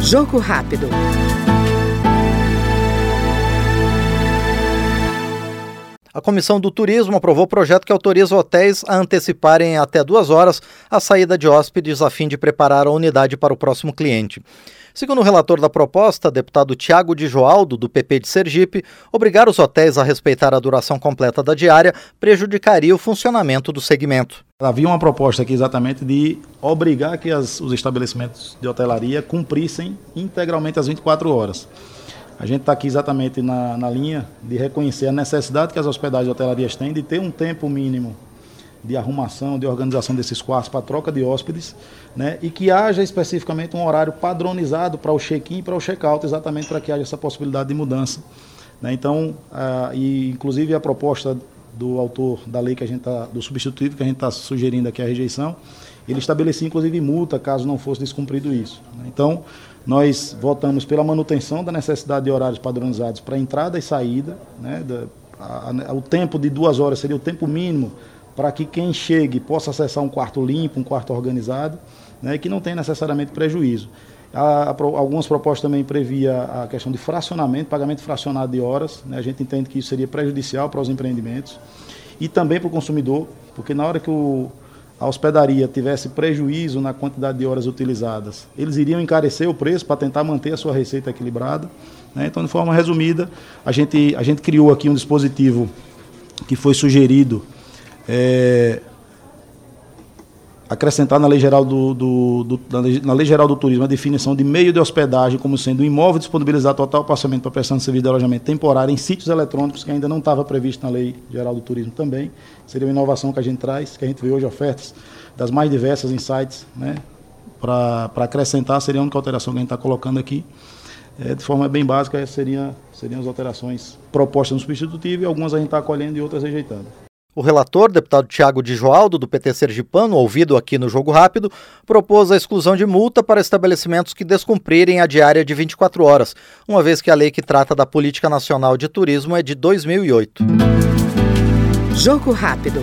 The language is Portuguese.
Jogo rápido. A Comissão do Turismo aprovou o projeto que autoriza hotéis a anteciparem até duas horas a saída de hóspedes a fim de preparar a unidade para o próximo cliente. Segundo o relator da proposta, deputado Tiago de Joaldo, do PP de Sergipe, obrigar os hotéis a respeitar a duração completa da diária prejudicaria o funcionamento do segmento. Havia uma proposta aqui exatamente de obrigar que as, os estabelecimentos de hotelaria cumprissem integralmente as 24 horas. A gente está aqui exatamente na, na linha de reconhecer a necessidade que as hospedagens e hotelarias têm de ter um tempo mínimo de arrumação, de organização desses quartos para troca de hóspedes, né? e que haja especificamente um horário padronizado para o check-in e para o check-out, exatamente para que haja essa possibilidade de mudança. Né? Então, e inclusive a proposta do autor da lei que a gente tá, do substitutivo que a gente está sugerindo aqui a rejeição, ele estabelecia inclusive multa caso não fosse descumprido isso. Né? Então, nós votamos pela manutenção da necessidade de horários padronizados para entrada e saída, né? Da, a, a, o tempo de duas horas seria o tempo mínimo para que quem chegue possa acessar um quarto limpo, um quarto organizado, né, que não tenha necessariamente prejuízo. A, a, algumas propostas também previa a questão de fracionamento, pagamento fracionado de horas. Né, a gente entende que isso seria prejudicial para os empreendimentos e também para o consumidor, porque na hora que o, a hospedaria tivesse prejuízo na quantidade de horas utilizadas, eles iriam encarecer o preço para tentar manter a sua receita equilibrada. Né? Então, de forma resumida, a gente, a gente criou aqui um dispositivo que foi sugerido é, acrescentar na lei, geral do, do, do, na lei geral do turismo a definição de meio de hospedagem como sendo um imóvel disponibilizado total passamento para prestação de serviço de alojamento temporário em sítios eletrônicos que ainda não estava previsto na lei geral do turismo também. Seria uma inovação que a gente traz, que a gente vê hoje ofertas das mais diversas em sites, né? Para acrescentar, seria a única alteração que a gente está colocando aqui. É, de forma bem básica, seria, seriam as alterações propostas no substitutivo e algumas a gente está acolhendo e outras rejeitando. O relator, deputado Tiago de Joaldo, do PT Sergipano, ouvido aqui no Jogo Rápido, propôs a exclusão de multa para estabelecimentos que descumprirem a diária de 24 horas, uma vez que a lei que trata da Política Nacional de Turismo é de 2008. Jogo Rápido.